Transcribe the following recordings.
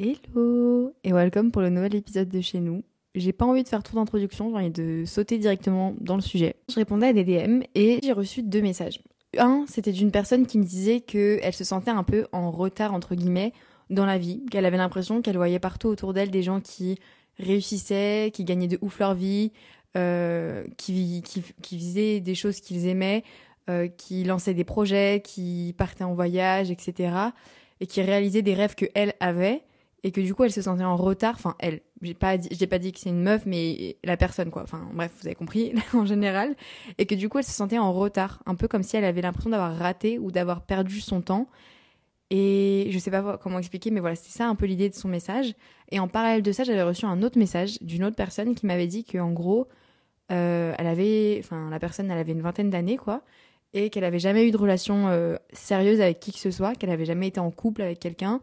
Hello et welcome pour le nouvel épisode de chez nous. J'ai pas envie de faire trop d'introduction, j'ai envie de sauter directement dans le sujet. Je répondais à des DM et j'ai reçu deux messages. Un, c'était d'une personne qui me disait qu'elle se sentait un peu en retard entre guillemets dans la vie, qu'elle avait l'impression qu'elle voyait partout autour d'elle des gens qui réussissaient, qui gagnaient de ouf leur vie, euh, qui, qui, faisaient des choses qu'ils aimaient, euh, qui lançaient des projets, qui partaient en voyage, etc. Et qui réalisaient des rêves que elle avait et que du coup elle se sentait en retard. Enfin elle, j'ai pas j'ai pas dit que c'est une meuf, mais la personne quoi. Enfin bref, vous avez compris en général. Et que du coup elle se sentait en retard, un peu comme si elle avait l'impression d'avoir raté ou d'avoir perdu son temps. Et je sais pas comment expliquer, mais voilà, c'est ça un peu l'idée de son message. Et en parallèle de ça, j'avais reçu un autre message d'une autre personne qui m'avait dit qu'en gros, euh, elle avait, enfin la personne, elle avait une vingtaine d'années quoi, et qu'elle avait jamais eu de relation euh, sérieuse avec qui que ce soit, qu'elle avait jamais été en couple avec quelqu'un,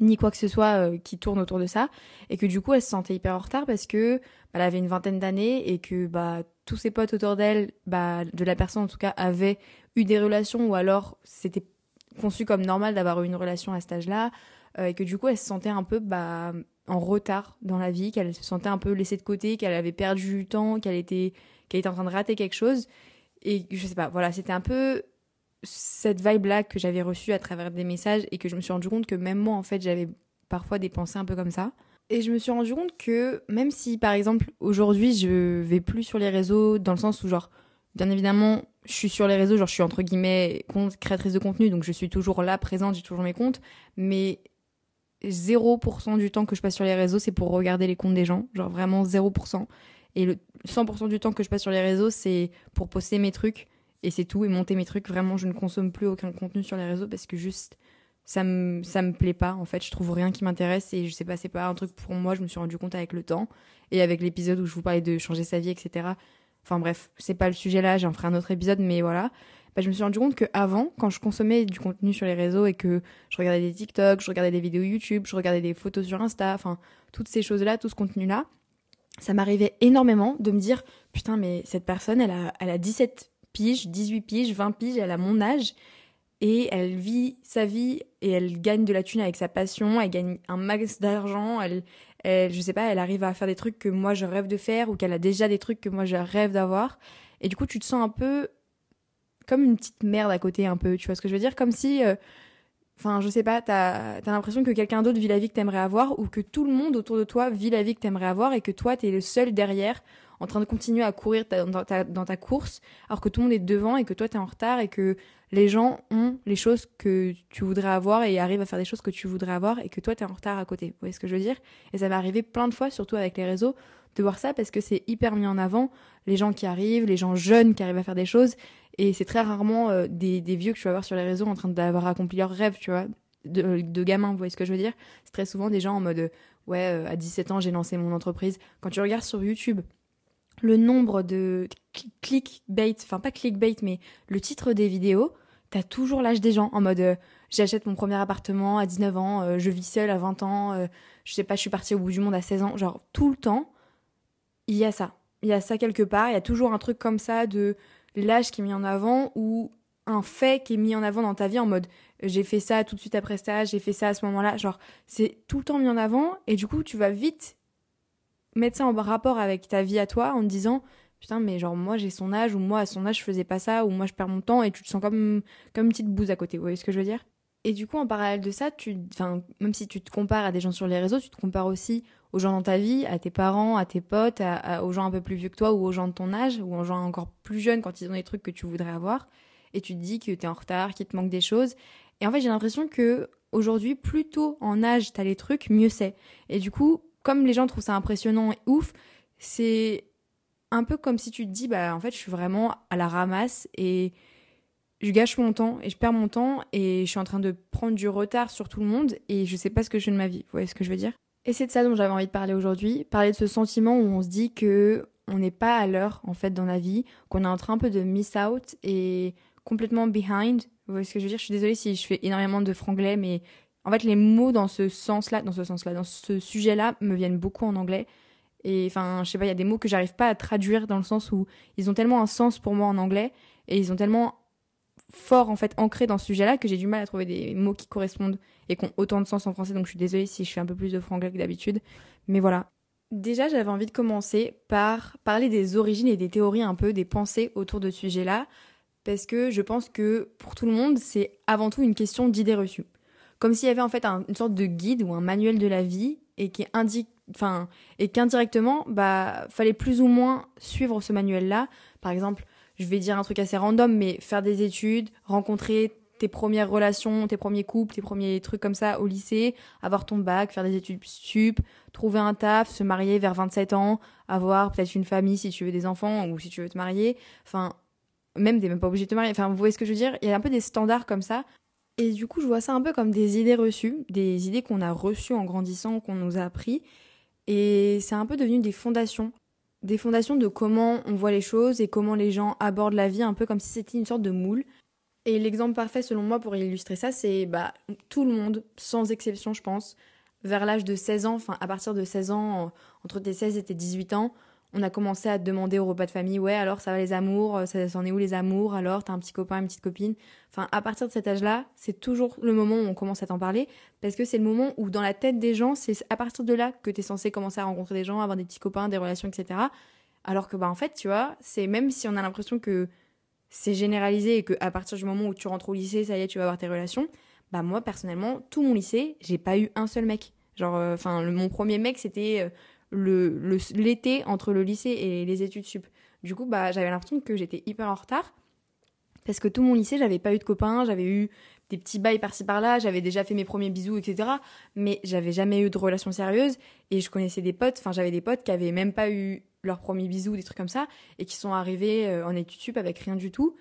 ni quoi que ce soit euh, qui tourne autour de ça, et que du coup elle se sentait hyper en retard parce que bah, elle avait une vingtaine d'années et que bah tous ses potes autour d'elle, bah de la personne en tout cas, avaient eu des relations ou alors c'était conçu comme normal d'avoir eu une relation à cet âge-là, euh, et que du coup elle se sentait un peu bah en retard dans la vie, qu'elle se sentait un peu laissée de côté, qu'elle avait perdu du temps, qu'elle était qu'elle était en train de rater quelque chose. Et je sais pas, voilà, c'était un peu cette vibe-là que j'avais reçue à travers des messages et que je me suis rendu compte que même moi, en fait, j'avais parfois des pensées un peu comme ça. Et je me suis rendu compte que même si, par exemple, aujourd'hui, je vais plus sur les réseaux dans le sens où, genre, bien évidemment, je suis sur les réseaux, genre, je suis entre guillemets créatrice de contenu, donc je suis toujours là, présente, j'ai toujours mes comptes, mais 0% du temps que je passe sur les réseaux, c'est pour regarder les comptes des gens, genre vraiment 0%. Et le 100% du temps que je passe sur les réseaux, c'est pour poster mes trucs et c'est tout et monter mes trucs. Vraiment, je ne consomme plus aucun contenu sur les réseaux parce que juste ça me ça me plaît pas en fait, je trouve rien qui m'intéresse et je sais pas, c'est pas un truc pour moi, je me suis rendu compte avec le temps et avec l'épisode où je vous parlais de changer sa vie etc. Enfin bref, c'est pas le sujet là, j'en ferai un autre épisode mais voilà. Bah, je me suis rendu compte que avant, quand je consommais du contenu sur les réseaux et que je regardais des TikTok, je regardais des vidéos YouTube, je regardais des photos sur Insta, enfin toutes ces choses-là, tout ce contenu-là, ça m'arrivait énormément de me dire putain mais cette personne elle a elle a 17 piges, 18 piges, 20 piges, elle a mon âge. Et elle vit sa vie et elle gagne de la thune avec sa passion, elle gagne un max d'argent, elle, elle je sais pas, elle arrive à faire des trucs que moi je rêve de faire ou qu'elle a déjà des trucs que moi je rêve d'avoir. Et du coup tu te sens un peu comme une petite merde à côté un peu, tu vois ce que je veux dire? Comme si euh, Enfin, je sais pas, t'as as, l'impression que quelqu'un d'autre vit la vie que t'aimerais avoir ou que tout le monde autour de toi vit la vie que t'aimerais avoir et que toi, t'es le seul derrière en train de continuer à courir dans, ta, course alors que tout le monde est devant et que toi, t'es en retard et que les gens ont les choses que tu voudrais avoir et arrivent à faire des choses que tu voudrais avoir et que toi, t'es en retard à côté. Vous voyez ce que je veux dire? Et ça m'est arrivé plein de fois, surtout avec les réseaux, de voir ça parce que c'est hyper mis en avant. Les gens qui arrivent, les gens jeunes qui arrivent à faire des choses et c'est très rarement euh, des, vieux que tu vas voir sur les réseaux en train d'avoir accompli leurs rêves, tu vois, de, de gamins, vous voyez ce que je veux dire? C'est très souvent des gens en mode, ouais, euh, à 17 ans, j'ai lancé mon entreprise. Quand tu regardes sur YouTube, le nombre de clickbait, enfin pas clickbait, mais le titre des vidéos, t'as toujours l'âge des gens en mode, euh, j'achète mon premier appartement à 19 ans, je vis seule à 20 ans, je sais pas, je suis partie au bout du monde à 16 ans. Genre, tout le temps, il y a ça. Il y a ça quelque part, il y a toujours un truc comme ça de l'âge qui est mis en avant ou un fait qui est mis en avant dans ta vie en mode j'ai fait ça tout de suite après ça, j'ai fait ça à ce moment-là. Genre, c'est tout le temps mis en avant et du coup, tu vas vite mettre ça en rapport avec ta vie à toi en te disant putain, mais genre, moi j'ai son âge ou moi à son âge je faisais pas ça ou moi je perds mon temps et tu te sens comme, comme une petite bouse à côté. Vous voyez ce que je veux dire? Et du coup, en parallèle de ça, tu, enfin, même si tu te compares à des gens sur les réseaux, tu te compares aussi aux gens dans ta vie, à tes parents, à tes potes, aux gens un peu plus vieux que toi ou aux gens de ton âge ou aux gens encore plus jeunes quand ils ont des trucs que tu voudrais avoir. Et tu te dis que t'es en retard, qu'il te manque des choses. Et en fait, j'ai l'impression que aujourd'hui, plus tôt en âge t'as les trucs, mieux c'est. Et du coup, comme les gens trouvent ça impressionnant et ouf, c'est un peu comme si tu te dis, bah en fait, je suis vraiment à la ramasse et je gâche mon temps et je perds mon temps et je suis en train de prendre du retard sur tout le monde et je sais pas ce que je fais de ma vie. Vous voyez ce que je veux dire? Et c'est de ça dont j'avais envie de parler aujourd'hui, parler de ce sentiment où on se dit que on n'est pas à l'heure en fait dans la vie, qu'on est en train un peu de miss out et complètement behind. Vous voyez ce que je veux dire? Je suis désolée si je fais énormément de franglais, mais en fait les mots dans ce sens-là, dans ce sens-là, dans ce sujet-là me viennent beaucoup en anglais. Et enfin, je sais pas, il y a des mots que j'arrive pas à traduire dans le sens où ils ont tellement un sens pour moi en anglais et ils ont tellement fort en fait ancré dans ce sujet-là que j'ai du mal à trouver des mots qui correspondent et qui ont autant de sens en français. Donc je suis désolée si je fais un peu plus de franglais que d'habitude. Mais voilà. Déjà, j'avais envie de commencer par parler des origines et des théories un peu, des pensées autour de ce sujet-là, parce que je pense que pour tout le monde, c'est avant tout une question d'idées reçues. Comme s'il y avait en fait une sorte de guide ou un manuel de la vie et qui indique, enfin, et qu'indirectement, bah, fallait plus ou moins suivre ce manuel-là. Par exemple, je vais dire un truc assez random, mais faire des études, rencontrer tes premières relations, tes premiers couples, tes premiers trucs comme ça au lycée, avoir ton bac, faire des études sup, trouver un taf, se marier vers 27 ans, avoir peut-être une famille si tu veux des enfants ou si tu veux te marier. Enfin, même t'es même pas obligé de te marier. Enfin, vous voyez ce que je veux dire? Il y a un peu des standards comme ça. Et du coup, je vois ça un peu comme des idées reçues, des idées qu'on a reçues en grandissant, qu'on nous a appris. Et c'est un peu devenu des fondations des fondations de comment on voit les choses et comment les gens abordent la vie, un peu comme si c'était une sorte de moule. Et l'exemple parfait selon moi pour illustrer ça, c'est bah, tout le monde, sans exception je pense, vers l'âge de 16 ans, enfin à partir de 16 ans, entre tes 16 et tes 18 ans, on a commencé à demander au repas de famille, ouais, alors ça va les amours, euh, ça s'en est où les amours, alors t'as un petit copain, une petite copine. Enfin, à partir de cet âge-là, c'est toujours le moment où on commence à t'en parler, parce que c'est le moment où dans la tête des gens, c'est à partir de là que t'es censé commencer à rencontrer des gens, avoir des petits copains, des relations, etc. Alors que, bah, en fait, tu vois, c'est même si on a l'impression que c'est généralisé et que à partir du moment où tu rentres au lycée, ça y est, tu vas avoir tes relations. Bah moi personnellement, tout mon lycée, j'ai pas eu un seul mec. Genre, euh, enfin, mon premier mec, c'était euh, le l'été entre le lycée et les études sup. Du coup, bah, j'avais l'impression que j'étais hyper en retard parce que tout mon lycée, j'avais pas eu de copains, j'avais eu des petits bails par-ci par-là, j'avais déjà fait mes premiers bisous, etc. Mais j'avais jamais eu de relation sérieuse et je connaissais des potes, enfin j'avais des potes qui avaient même pas eu leurs premiers bisous, des trucs comme ça, et qui sont arrivés euh, en études sup avec rien du tout.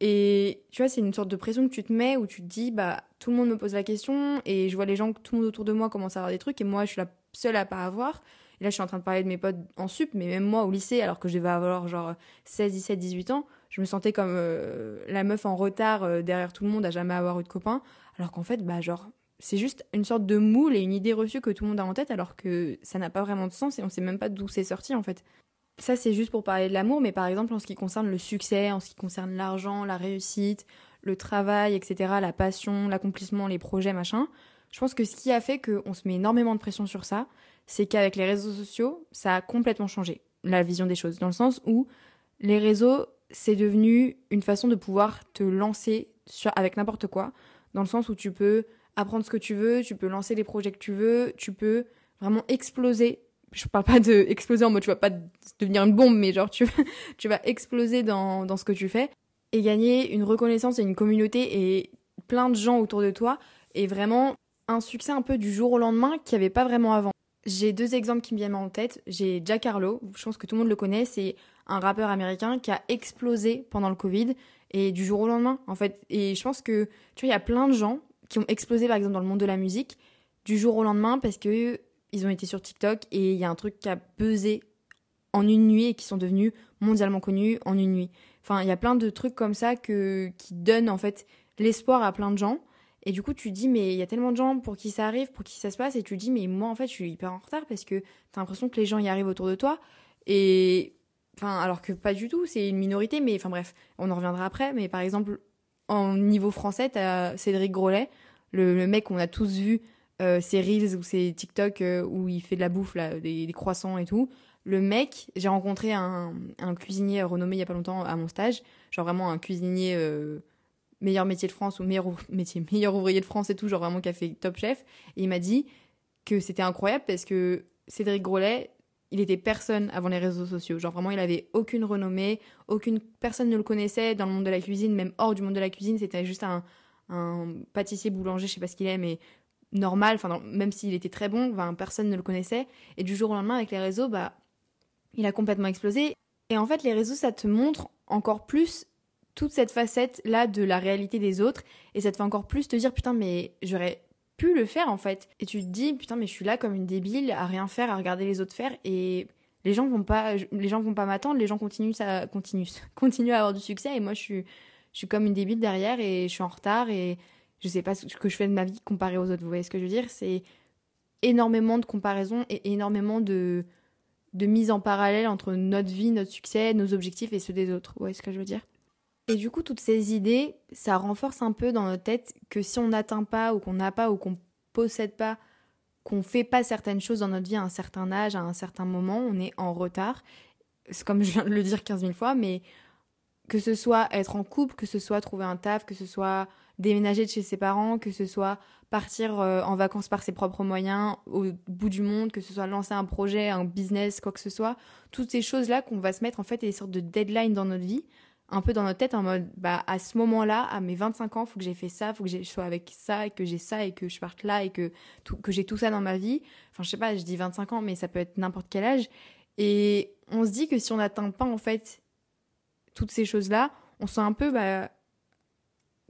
Et tu vois, c'est une sorte de pression que tu te mets où tu te dis, bah, tout le monde me pose la question et je vois les gens, tout le monde autour de moi commence à avoir des trucs et moi, je suis la seule à pas avoir. Là, je suis en train de parler de mes potes en sup, mais même moi au lycée, alors que je devais avoir genre 16, 17, 18 ans, je me sentais comme euh, la meuf en retard euh, derrière tout le monde à jamais avoir eu de copain. Alors qu'en fait, bah, genre, c'est juste une sorte de moule et une idée reçue que tout le monde a en tête, alors que ça n'a pas vraiment de sens et on sait même pas d'où c'est sorti en fait. Ça, c'est juste pour parler de l'amour, mais par exemple, en ce qui concerne le succès, en ce qui concerne l'argent, la réussite, le travail, etc., la passion, l'accomplissement, les projets, machin, je pense que ce qui a fait qu'on se met énormément de pression sur ça, c'est qu'avec les réseaux sociaux, ça a complètement changé la vision des choses, dans le sens où les réseaux, c'est devenu une façon de pouvoir te lancer avec n'importe quoi, dans le sens où tu peux apprendre ce que tu veux, tu peux lancer les projets que tu veux, tu peux vraiment exploser. Je parle pas de exploser en mode tu vas pas devenir une bombe, mais genre tu, tu vas exploser dans, dans ce que tu fais et gagner une reconnaissance et une communauté et plein de gens autour de toi et vraiment un succès un peu du jour au lendemain qu'il n'y avait pas vraiment avant. J'ai deux exemples qui me viennent en tête. J'ai Jack Harlow, je pense que tout le monde le connaît, c'est un rappeur américain qui a explosé pendant le Covid et du jour au lendemain en fait. Et je pense que tu vois, il y a plein de gens qui ont explosé par exemple dans le monde de la musique du jour au lendemain parce que ils ont été sur TikTok et il y a un truc qui a pesé en une nuit et qui sont devenus mondialement connus en une nuit. Enfin, il y a plein de trucs comme ça que qui donnent en fait l'espoir à plein de gens et du coup, tu dis, mais il y a tellement de gens pour qui ça arrive, pour qui ça se passe, et tu dis, mais moi, en fait, je suis hyper en retard parce que t'as l'impression que les gens y arrivent autour de toi. Et. Enfin, alors que pas du tout, c'est une minorité, mais enfin bref, on en reviendra après. Mais par exemple, en niveau français, t'as Cédric Grolet, le, mec qu'on a tous vu, euh, ses Reels ou ses TikTok euh, où il fait de la bouffe, là, des, croissants et tout. Le mec, j'ai rencontré un, un, cuisinier renommé il y a pas longtemps à mon stage, genre vraiment un cuisinier. Euh, meilleur métier de France ou meilleur métier, meilleur ouvrier de France et tout, genre vraiment fait top chef. Et il m'a dit que c'était incroyable parce que Cédric Grolet, il était personne avant les réseaux sociaux. Genre vraiment, il avait aucune renommée, aucune personne ne le connaissait dans le monde de la cuisine, même hors du monde de la cuisine. C'était juste un, pâtissier boulanger, je sais pas ce qu'il est, mais normal. Enfin, même s'il était très bon, personne ne le connaissait. Et du jour au lendemain, avec les réseaux, bah, il a complètement explosé. Et en fait, les réseaux, ça te montre encore plus toute cette facette-là de la réalité des autres et ça te fait encore plus te dire putain mais j'aurais pu le faire en fait. Et tu te dis putain mais je suis là comme une débile à rien faire, à regarder les autres faire et les gens vont pas les gens vont pas m'attendre, les gens continuent ça continue continuent à avoir du succès et moi je suis je suis comme une débile derrière et je suis en retard et je sais pas ce que je fais de ma vie comparé aux autres. Vous voyez ce que je veux dire? C'est énormément de comparaisons et énormément de de mise en parallèle entre notre vie, notre succès, nos objectifs et ceux des autres. Vous voyez ce que je veux dire? Et du coup, toutes ces idées, ça renforce un peu dans notre tête que si on n'atteint pas ou qu'on n'a pas ou qu'on possède pas, qu'on fait pas certaines choses dans notre vie à un certain âge, à un certain moment, on est en retard. C'est comme je viens de le dire 15 000 fois, mais que ce soit être en couple, que ce soit trouver un taf, que ce soit déménager de chez ses parents, que ce soit partir euh, en vacances par ses propres moyens au bout du monde, que ce soit lancer un projet, un business, quoi que ce soit, toutes ces choses-là qu'on va se mettre en fait des sortes de deadlines dans notre vie, un peu dans notre tête en mode bah à ce moment-là, à mes 25 ans, faut que j'ai fait ça, faut que je sois avec ça et que j'ai ça et que je parte là et que que j'ai tout ça dans ma vie. Enfin, je sais pas, je dis 25 ans mais ça peut être n'importe quel âge et on se dit que si on n'atteint pas en fait toutes ces choses-là, on sent un peu bah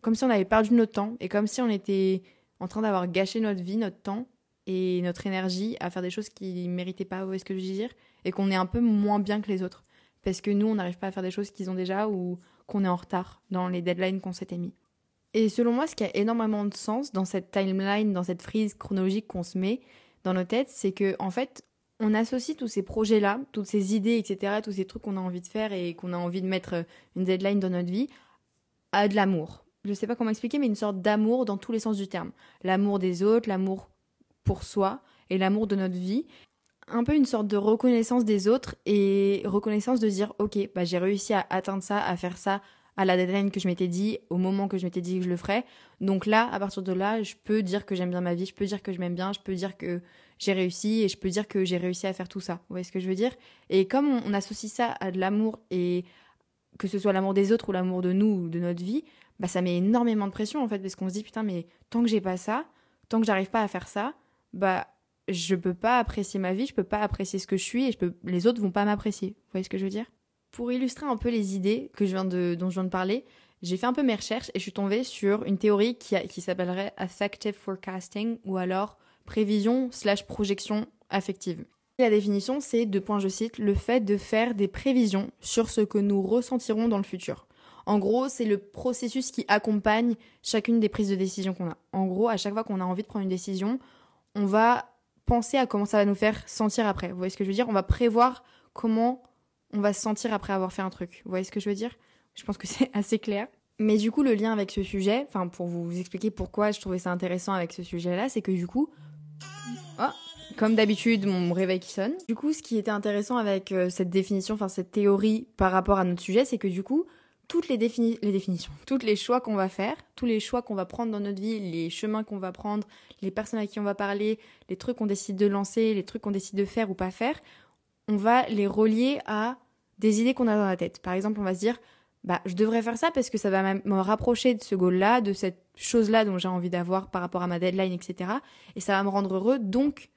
comme si on avait perdu notre temps et comme si on était en train d'avoir gâché notre vie, notre temps et notre énergie à faire des choses qui ne méritaient pas, vous voyez ce que je veux dire Et qu'on est un peu moins bien que les autres. Parce que nous, on n'arrive pas à faire des choses qu'ils ont déjà ou qu'on est en retard dans les deadlines qu'on s'était mis. Et selon moi, ce qui a énormément de sens dans cette timeline, dans cette frise chronologique qu'on se met dans nos têtes, c'est que en fait, on associe tous ces projets-là, toutes ces idées, etc., tous ces trucs qu'on a envie de faire et qu'on a envie de mettre une deadline dans notre vie, à de l'amour je sais pas comment expliquer, mais une sorte d'amour dans tous les sens du terme. L'amour des autres, l'amour pour soi et l'amour de notre vie. Un peu une sorte de reconnaissance des autres et reconnaissance de dire ok, bah j'ai réussi à atteindre ça, à faire ça à la deadline que je m'étais dit, au moment que je m'étais dit que je le ferais. Donc là, à partir de là, je peux dire que j'aime bien ma vie, je peux dire que je m'aime bien, je peux dire que j'ai réussi et je peux dire que j'ai réussi à faire tout ça. Vous voyez ce que je veux dire? Et comme on associe ça à de l'amour et que ce soit l'amour des autres ou l'amour de nous ou de notre vie, bah ça met énormément de pression en fait parce qu'on se dit putain mais tant que j'ai pas ça, tant que j'arrive pas à faire ça, bah je peux pas apprécier ma vie, je peux pas apprécier ce que je suis et les autres vont pas m'apprécier. Vous voyez ce que je veux dire? Pour illustrer un peu les idées que je viens de dont je viens de parler, j'ai fait un peu mes recherches et je suis tombée sur une théorie qui, qui s'appellerait affective forecasting ou alors prévision slash projection affective. La définition, c'est, de point je cite, le fait de faire des prévisions sur ce que nous ressentirons dans le futur. En gros, c'est le processus qui accompagne chacune des prises de décision qu'on a. En gros, à chaque fois qu'on a envie de prendre une décision, on va penser à comment ça va nous faire sentir après. Vous voyez ce que je veux dire? On va prévoir comment on va se sentir après avoir fait un truc. Vous voyez ce que je veux dire? Je pense que c'est assez clair. Mais du coup, le lien avec ce sujet, enfin pour vous expliquer pourquoi je trouvais ça intéressant avec ce sujet-là, c'est que du coup, oh, comme d'habitude, mon réveil qui sonne. Du coup, ce qui était intéressant avec euh, cette définition, enfin cette théorie par rapport à notre sujet, c'est que du coup, toutes les, définitions, toutes les choix qu'on va faire, tous les choix qu'on va prendre dans notre vie, les chemins qu'on va prendre, les personnes à qui on va parler, les trucs qu'on décide de lancer, les trucs qu'on décide de faire ou pas faire, on va les relier à des idées qu'on a dans la tête. Par exemple, on va se dire, bah, je devrais faire ça parce que ça va me rapprocher de ce goal-là, de cette chose-là dont j'ai envie d'avoir par rapport à ma deadline, etc. Et ça va me rendre heureux, donc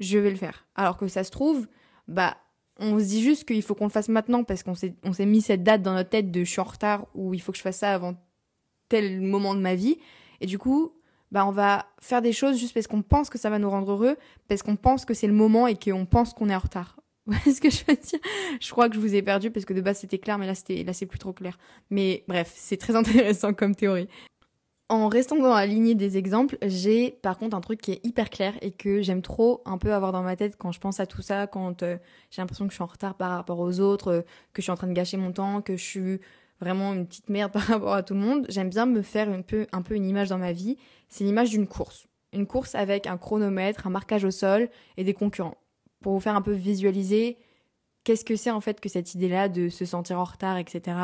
je vais le faire. Alors que ça se trouve, bah, on se dit juste qu'il faut qu'on le fasse maintenant parce qu'on s'est, mis cette date dans notre tête de je suis en retard ou il faut que je fasse ça avant tel moment de ma vie. Et du coup, bah, on va faire des choses juste parce qu'on pense que ça va nous rendre heureux, parce qu'on pense que c'est le moment et qu'on pense qu'on est en retard. Vous voyez ce que je veux dire? Je crois que je vous ai perdu parce que de base c'était clair, mais là là c'est plus trop clair. Mais bref, c'est très intéressant comme théorie. En restant dans la lignée des exemples, j'ai par contre un truc qui est hyper clair et que j'aime trop un peu avoir dans ma tête quand je pense à tout ça, quand euh, j'ai l'impression que je suis en retard par rapport aux autres, euh, que je suis en train de gâcher mon temps, que je suis vraiment une petite merde par rapport à tout le monde. J'aime bien me faire un peu, un peu une image dans ma vie. C'est l'image d'une course. Une course avec un chronomètre, un marquage au sol et des concurrents. Pour vous faire un peu visualiser qu'est-ce que c'est en fait que cette idée-là de se sentir en retard, etc.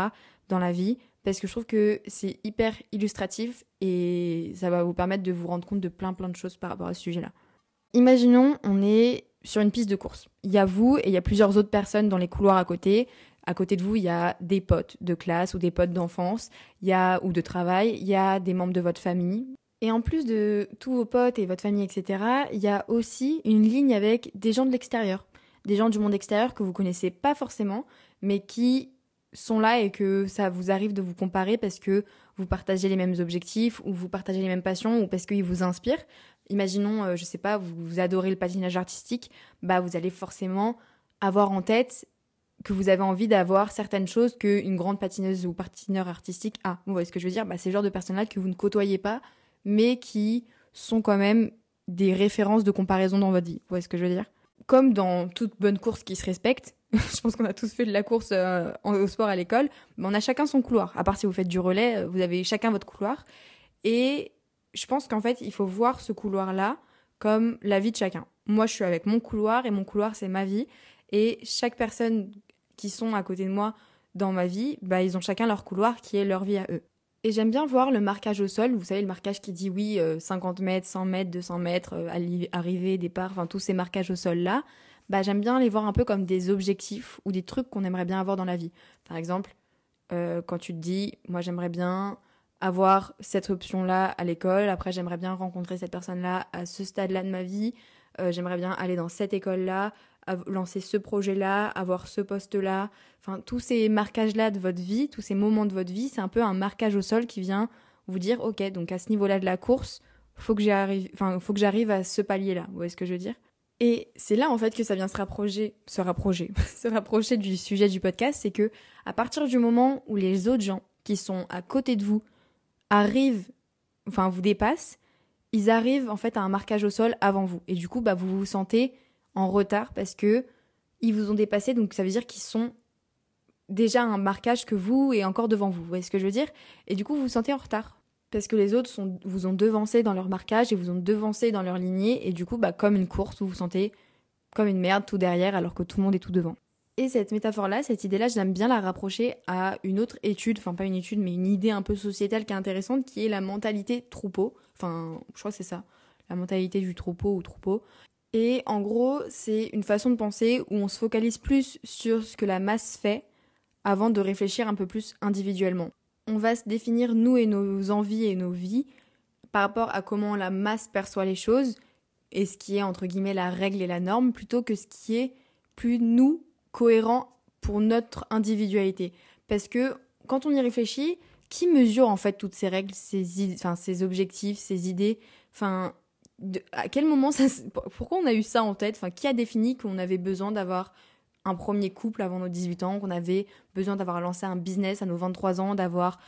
dans la vie? Parce que je trouve que c'est hyper illustratif et ça va vous permettre de vous rendre compte de plein plein de choses par rapport à ce sujet-là. Imaginons, on est sur une piste de course. Il y a vous et il y a plusieurs autres personnes dans les couloirs à côté. À côté de vous, il y a des potes de classe ou des potes d'enfance, il y a ou de travail, il y a des membres de votre famille. Et en plus de tous vos potes et votre famille, etc., il y a aussi une ligne avec des gens de l'extérieur, des gens du monde extérieur que vous connaissez pas forcément, mais qui sont là et que ça vous arrive de vous comparer parce que vous partagez les mêmes objectifs ou vous partagez les mêmes passions ou parce qu'ils vous inspirent. Imaginons, euh, je sais pas, vous, adorez le patinage artistique, bah vous allez forcément avoir en tête que vous avez envie d'avoir certaines choses qu'une grande patineuse ou patineur artistique a. Vous voyez ce que je veux dire? Bah, C'est le genre de personnes-là que vous ne côtoyez pas, mais qui sont quand même des références de comparaison dans votre vie. Vous voyez ce que je veux dire? Comme dans toute bonne course qui se respecte, je pense qu'on a tous fait de la course euh, au sport à l'école, mais on a chacun son couloir. À part si vous faites du relais, euh, vous avez chacun votre couloir. Et je pense qu'en fait, il faut voir ce couloir-là comme la vie de chacun. Moi, je suis avec mon couloir et mon couloir, c'est ma vie. Et chaque personne qui sont à côté de moi dans ma vie, bah, ils ont chacun leur couloir qui est leur vie à eux. Et j'aime bien voir le marquage au sol, vous savez, le marquage qui dit oui, 50 euh, mètres, 100 mètres, 200 mètres, arrivée, départ, enfin tous ces marquages au sol-là bah, j'aime bien les voir un peu comme des objectifs ou des trucs qu'on aimerait bien avoir dans la vie. Par exemple, euh, quand tu te dis, moi j'aimerais bien avoir cette option-là à l'école, après j'aimerais bien rencontrer cette personne-là à ce stade-là de ma vie, euh, j'aimerais bien aller dans cette école-là, lancer ce projet-là, avoir ce poste-là, enfin tous ces marquages-là de votre vie, tous ces moments de votre vie, c'est un peu un marquage au sol qui vient vous dire, ok, donc à ce niveau-là de la course, faut que j'arrive, enfin faut que j'arrive à ce palier-là. Vous voyez ce que je veux dire? Et c'est là en fait que ça vient se rapprocher, se rapprocher, se rapprocher du sujet du podcast, c'est que à partir du moment où les autres gens qui sont à côté de vous arrivent, enfin vous dépassent, ils arrivent en fait à un marquage au sol avant vous. Et du coup, bah, vous vous sentez en retard parce que ils vous ont dépassé, donc ça veut dire qu'ils sont déjà un marquage que vous et encore devant vous. Vous voyez ce que je veux dire? Et du coup, vous vous sentez en retard parce que les autres vous ont devancé dans leur marquage et vous ont devancé dans leur lignée et du coup bah comme une course vous vous sentez comme une merde tout derrière alors que tout le monde est tout devant. Et cette métaphore-là, cette idée-là, j'aime bien la rapprocher à une autre étude, enfin pas une étude, mais une idée un peu sociétale qui est intéressante, qui est la mentalité troupeau. Enfin, je crois que c'est ça, la mentalité du troupeau ou troupeau. Et en gros, c'est une façon de penser où on se focalise plus sur ce que la masse fait avant de réfléchir un peu plus individuellement on va se définir nous et nos envies et nos vies par rapport à comment la masse perçoit les choses et ce qui est entre guillemets la règle et la norme plutôt que ce qui est plus nous cohérent pour notre individualité. Parce que quand on y réfléchit, qui mesure en fait toutes ces règles, ces, ces objectifs, ces idées? Enfin, à quel moment ça, pourquoi on a eu ça en tête? Enfin, qui a défini qu'on avait besoin d'avoir un premier couple avant nos 18 ans, qu'on avait besoin d'avoir lancé un business à nos 23 ans, d'avoir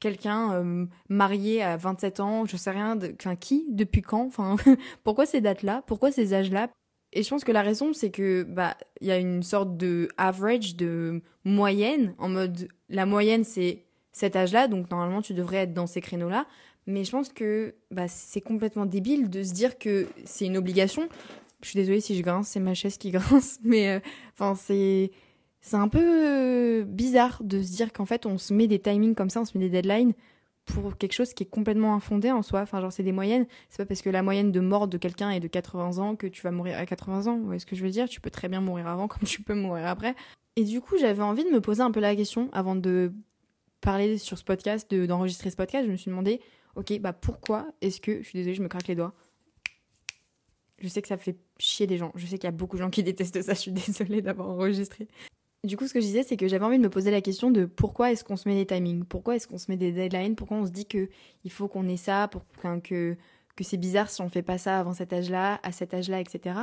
quelqu'un euh, marié à 27 ans, je sais rien, de, qui, depuis quand, enfin pourquoi ces dates-là, pourquoi ces âges-là? Et je pense que la raison c'est que bah il y a une sorte de average, de moyenne, en mode la moyenne c'est cet âge-là, donc normalement tu devrais être dans ces créneaux-là. Mais je pense que bah, c'est complètement débile de se dire que c'est une obligation. Je suis désolée si je grince, c'est ma chaise qui grince, mais euh, enfin c'est c'est un peu euh, bizarre de se dire qu'en fait on se met des timings comme ça, on se met des deadlines pour quelque chose qui est complètement infondé en soi. Enfin genre c'est des moyennes, c'est pas parce que la moyenne de mort de quelqu'un est de 80 ans que tu vas mourir à 80 ans. Vous voyez ce que je veux dire? Tu peux très bien mourir avant comme tu peux mourir après. Et du coup j'avais envie de me poser un peu la question avant de parler sur ce podcast, d'enregistrer ce podcast. Je me suis demandé, ok bah pourquoi est-ce que je suis désolée, je me craque les doigts je sais que ça fait chier des gens. Je sais qu'il y a beaucoup de gens qui détestent ça. Je suis désolée d'avoir enregistré. Du coup, ce que je disais, c'est que j'avais envie de me poser la question de pourquoi est-ce qu'on se met des timings? Pourquoi est-ce qu'on se met des deadlines? Pourquoi on se dit que il faut qu'on ait ça pour que que c'est bizarre si on fait pas ça avant cet âge-là, à cet âge-là, etc.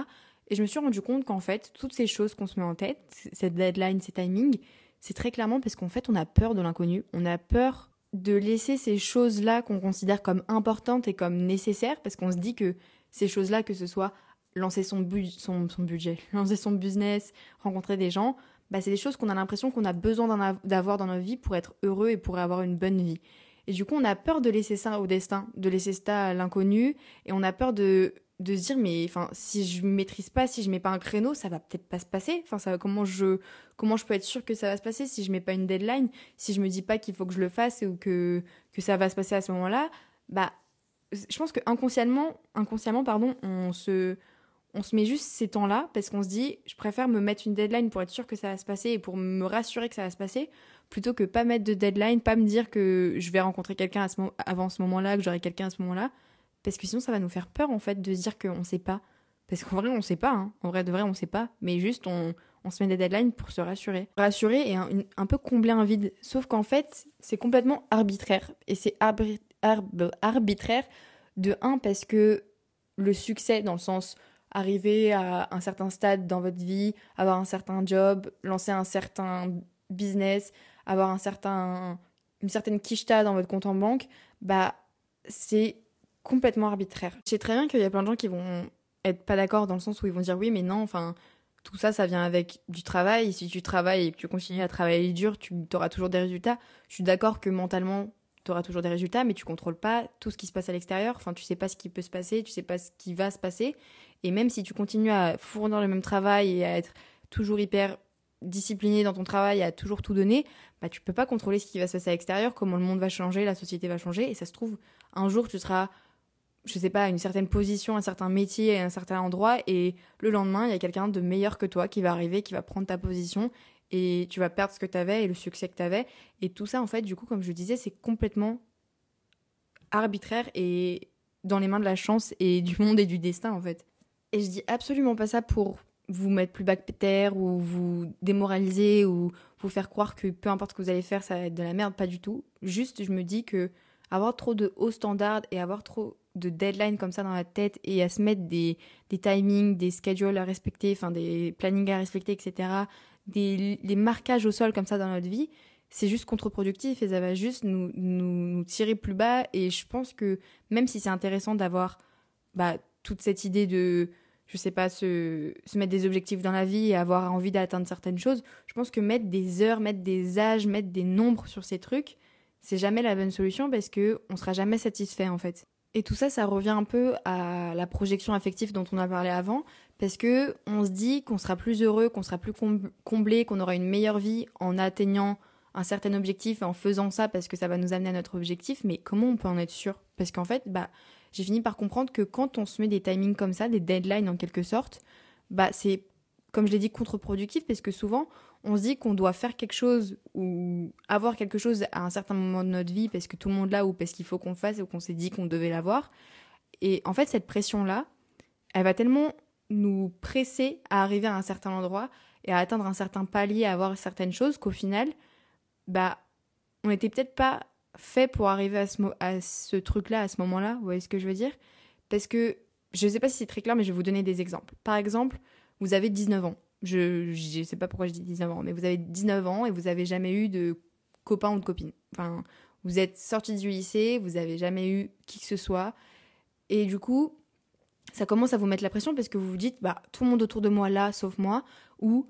Et je me suis rendu compte qu'en fait, toutes ces choses qu'on se met en tête, cette deadline, ces timings, c'est très clairement parce qu'en fait, on a peur de l'inconnu. On a peur de laisser ces choses-là qu'on considère comme importantes et comme nécessaires parce qu'on se dit que ces choses-là, que ce soit lancer son, budget, lancer son business, rencontrer des gens, bah, c'est des choses qu'on a l'impression qu'on a besoin d'avoir dans notre vie pour être heureux et pour avoir une bonne vie. Et du coup, on a peur de laisser ça au destin, de laisser ça à l'inconnu, et on a peur de, de se dire, mais enfin, si je maîtrise pas, si je mets pas un créneau, ça va peut-être pas se passer. Enfin, ça, comment je, comment je peux être sûre que ça va se passer si je mets pas une deadline, si je me dis pas qu'il faut que je le fasse ou que, que ça va se passer à ce moment-là, bah, je pense que inconsciemment, inconsciemment pardon, on se, on se met juste ces temps-là parce qu'on se dit, je préfère me mettre une deadline pour être sûr que ça va se passer et pour me rassurer que ça va se passer, plutôt que pas mettre de deadline, pas me dire que je vais rencontrer quelqu'un avant ce moment-là, que j'aurai quelqu'un à ce moment-là, parce que sinon ça va nous faire peur en fait de se dire qu'on sait pas. Parce qu'en vrai, on sait pas, hein. en vrai de vrai, on sait pas, mais juste on, on se met des deadlines pour se rassurer. Rassurer et un, un peu combler un vide. Sauf qu'en fait, c'est complètement arbitraire. Et c'est arbitraire de un parce que le succès dans le sens arriver à un certain stade dans votre vie, avoir un certain job, lancer un certain business, avoir un certain une certaine quicheta dans votre compte en banque, bah c'est complètement arbitraire. Je sais très bien qu'il y a plein de gens qui vont être pas d'accord dans le sens où ils vont dire oui mais non, enfin tout ça, ça vient avec du travail. Si tu travailles et que tu continues à travailler dur, tu auras toujours des résultats. Je suis d'accord que mentalement, tu auras toujours des résultats, mais tu contrôles pas tout ce qui se passe à l'extérieur. Enfin, tu sais pas ce qui peut se passer, tu sais pas ce qui va se passer. Et même si tu continues à fournir le même travail et à être toujours hyper discipliné dans ton travail, à toujours tout donner, bah tu peux pas contrôler ce qui va se passer à l'extérieur, comment le monde va changer, la société va changer. Et ça se trouve, un jour, tu seras je sais pas, à une certaine position, un certain métier, à un certain endroit, et le lendemain, il y a quelqu'un de meilleur que toi qui va arriver, qui va prendre ta position, et tu vas perdre ce que tu avais et le succès que tu avais. Et tout ça, en fait, du coup, comme je disais, c'est complètement arbitraire et dans les mains de la chance et du monde et du destin, en fait. Et je dis absolument pas ça pour vous mettre plus terre ou vous démoraliser ou vous faire croire que peu importe ce que vous allez faire, ça va être de la merde, pas du tout. Juste, je me dis que avoir trop de hauts standards et avoir trop de deadlines comme ça dans la tête et à se mettre des, des timings, des schedules à respecter, enfin des plannings à respecter, etc., des, marquages au sol comme ça dans notre vie, c'est juste contre-productif et ça va juste nous, nous, tirer plus bas. Et je pense que même si c'est intéressant d'avoir bah, toute cette idée de, je sais pas, se, se mettre des objectifs dans la vie et avoir envie d'atteindre certaines choses, je pense que mettre des heures, mettre des âges, mettre des nombres sur ces trucs, c'est jamais la bonne solution parce que on sera jamais satisfait en fait. Et tout ça, ça revient un peu à la projection affective dont on a parlé avant, parce que on se dit qu'on sera plus heureux, qu'on sera plus comblé, qu'on aura une meilleure vie en atteignant un certain objectif en faisant ça parce que ça va nous amener à notre objectif. Mais comment on peut en être sûr? Parce qu'en fait, bah, j'ai fini par comprendre que quand on se met des timings comme ça, des deadlines en quelque sorte, bah, c'est comme je l'ai dit, contre-productif parce que souvent, on se dit qu'on doit faire quelque chose ou avoir quelque chose à un certain moment de notre vie parce que tout le monde l'a ou parce qu'il faut qu'on fasse ou qu'on s'est dit qu'on devait l'avoir. Et en fait, cette pression-là, elle va tellement nous presser à arriver à un certain endroit et à atteindre un certain palier, à avoir certaines choses qu'au final, bah, on n'était peut-être pas fait pour arriver à ce, à ce truc-là, à ce moment-là. Vous voyez ce que je veux dire? Parce que, je ne sais pas si c'est très clair, mais je vais vous donner des exemples. Par exemple, vous avez 19 ans. Je ne sais pas pourquoi je dis 19 ans, mais vous avez 19 ans et vous n'avez jamais eu de copain ou de copine. Enfin, vous êtes sorti du lycée, vous n'avez jamais eu qui que ce soit. Et du coup, ça commence à vous mettre la pression parce que vous vous dites, bah, tout le monde autour de moi là, sauf moi, ou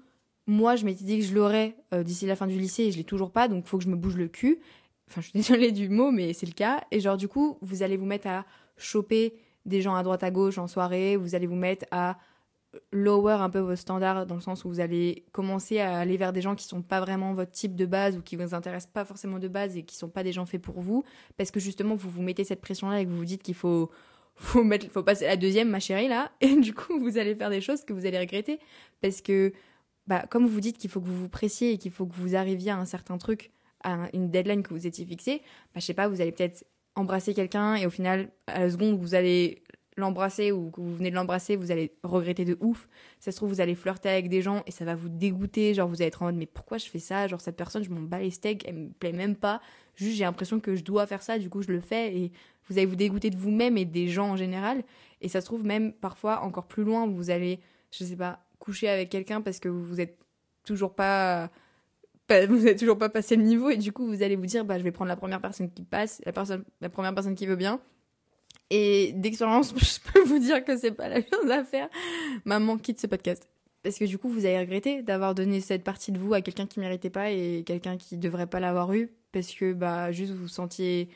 moi, je m'étais dit que je l'aurais euh, d'ici la fin du lycée et je l'ai toujours pas, donc faut que je me bouge le cul. Enfin, je suis désolée du mot, mais c'est le cas. Et genre, du coup, vous allez vous mettre à choper des gens à droite à gauche en soirée, vous allez vous mettre à lower un peu vos standards dans le sens où vous allez commencer à aller vers des gens qui sont pas vraiment votre type de base ou qui vous intéressent pas forcément de base et qui sont pas des gens faits pour vous. Parce que justement vous vous mettez cette pression là et que vous vous dites qu'il faut faut mettre faut passer la deuxième ma chérie là. Et du coup vous allez faire des choses que vous allez regretter. Parce que bah comme vous dites qu'il faut que vous vous pressiez et qu'il faut que vous arriviez à un certain truc à une deadline que vous étiez fixée bah je sais pas vous allez peut-être embrasser quelqu'un et au final à la seconde vous allez l'embrasser ou que vous venez de l'embrasser, vous allez regretter de ouf. Ça se trouve, vous allez flirter avec des gens et ça va vous dégoûter. Genre, vous allez être en mode, mais pourquoi je fais ça? Genre, cette personne, je m'en bats les steaks, elle me plaît même pas. Juste, j'ai l'impression que je dois faire ça, du coup, je le fais. Et vous allez vous dégoûter de vous-même et des gens en général. Et ça se trouve, même parfois, encore plus loin, vous allez, je sais pas, coucher avec quelqu'un parce que vous êtes toujours pas vous n'avez toujours pas passé le niveau et du coup vous allez vous dire bah je vais prendre la première personne qui passe la personne la première personne qui veut bien et d'expérience, je peux vous dire que c'est pas la chose à faire. Maman quitte ce podcast. Parce que du coup, vous avez regretté d'avoir donné cette partie de vous à quelqu'un qui méritait pas et quelqu'un qui devrait pas l'avoir eu. Parce que, bah, juste vous vous sentiez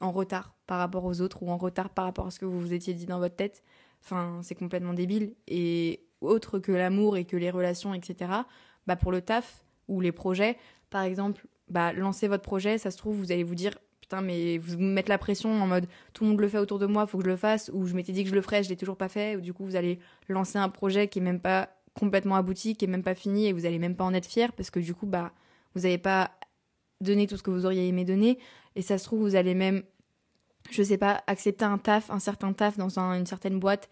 en retard par rapport aux autres ou en retard par rapport à ce que vous vous étiez dit dans votre tête. Enfin, c'est complètement débile. Et autre que l'amour et que les relations, etc., bah, pour le taf ou les projets, par exemple, bah, lancez votre projet, ça se trouve, vous allez vous dire, putain, mais vous me mettez la pression en mode tout le monde le fait autour de moi, faut que je le fasse, ou je m'étais dit que je le ferais, je l'ai toujours pas fait, ou du coup vous allez lancer un projet qui est même pas complètement abouti, qui est même pas fini, et vous allez même pas en être fier parce que du coup bah vous n'avez pas donné tout ce que vous auriez aimé donner, et ça se trouve vous allez même, je sais pas, accepter un taf, un certain taf dans une certaine boîte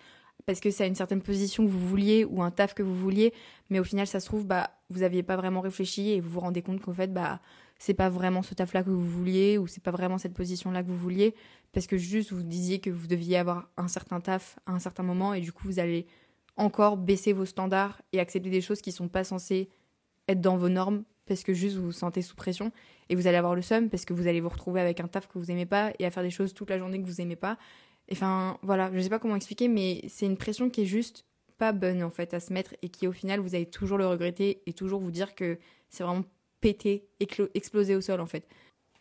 parce que c'est une certaine position que vous vouliez ou un taf que vous vouliez, mais au final ça se trouve bah vous aviez pas vraiment réfléchi et vous vous rendez compte qu'en fait bah c'est pas vraiment ce taf là que vous vouliez ou c'est pas vraiment cette position là que vous vouliez parce que juste vous disiez que vous deviez avoir un certain taf à un certain moment et du coup vous allez encore baisser vos standards et accepter des choses qui sont pas censées être dans vos normes parce que juste vous vous sentez sous pression et vous allez avoir le seum parce que vous allez vous retrouver avec un taf que vous aimez pas et à faire des choses toute la journée que vous aimez pas. Enfin voilà, je sais pas comment expliquer mais c'est une pression qui est juste pas bonne en fait à se mettre et qui au final vous allez toujours le regretter et toujours vous dire que c'est vraiment pété, explosé au sol en fait.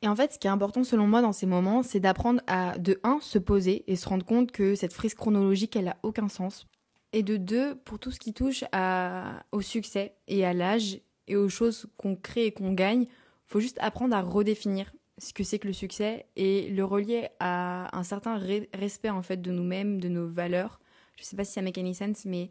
Et en fait, ce qui est important selon moi dans ces moments, c'est d'apprendre à, de un, se poser et se rendre compte que cette frise chronologique, elle a aucun sens. Et de deux, pour tout ce qui touche au succès et à l'âge et aux choses qu'on crée et qu'on gagne, faut juste apprendre à redéfinir ce que c'est que le succès et le relier à un certain respect en fait de nous-mêmes, de nos valeurs. Je sais pas si ça make any sense, mais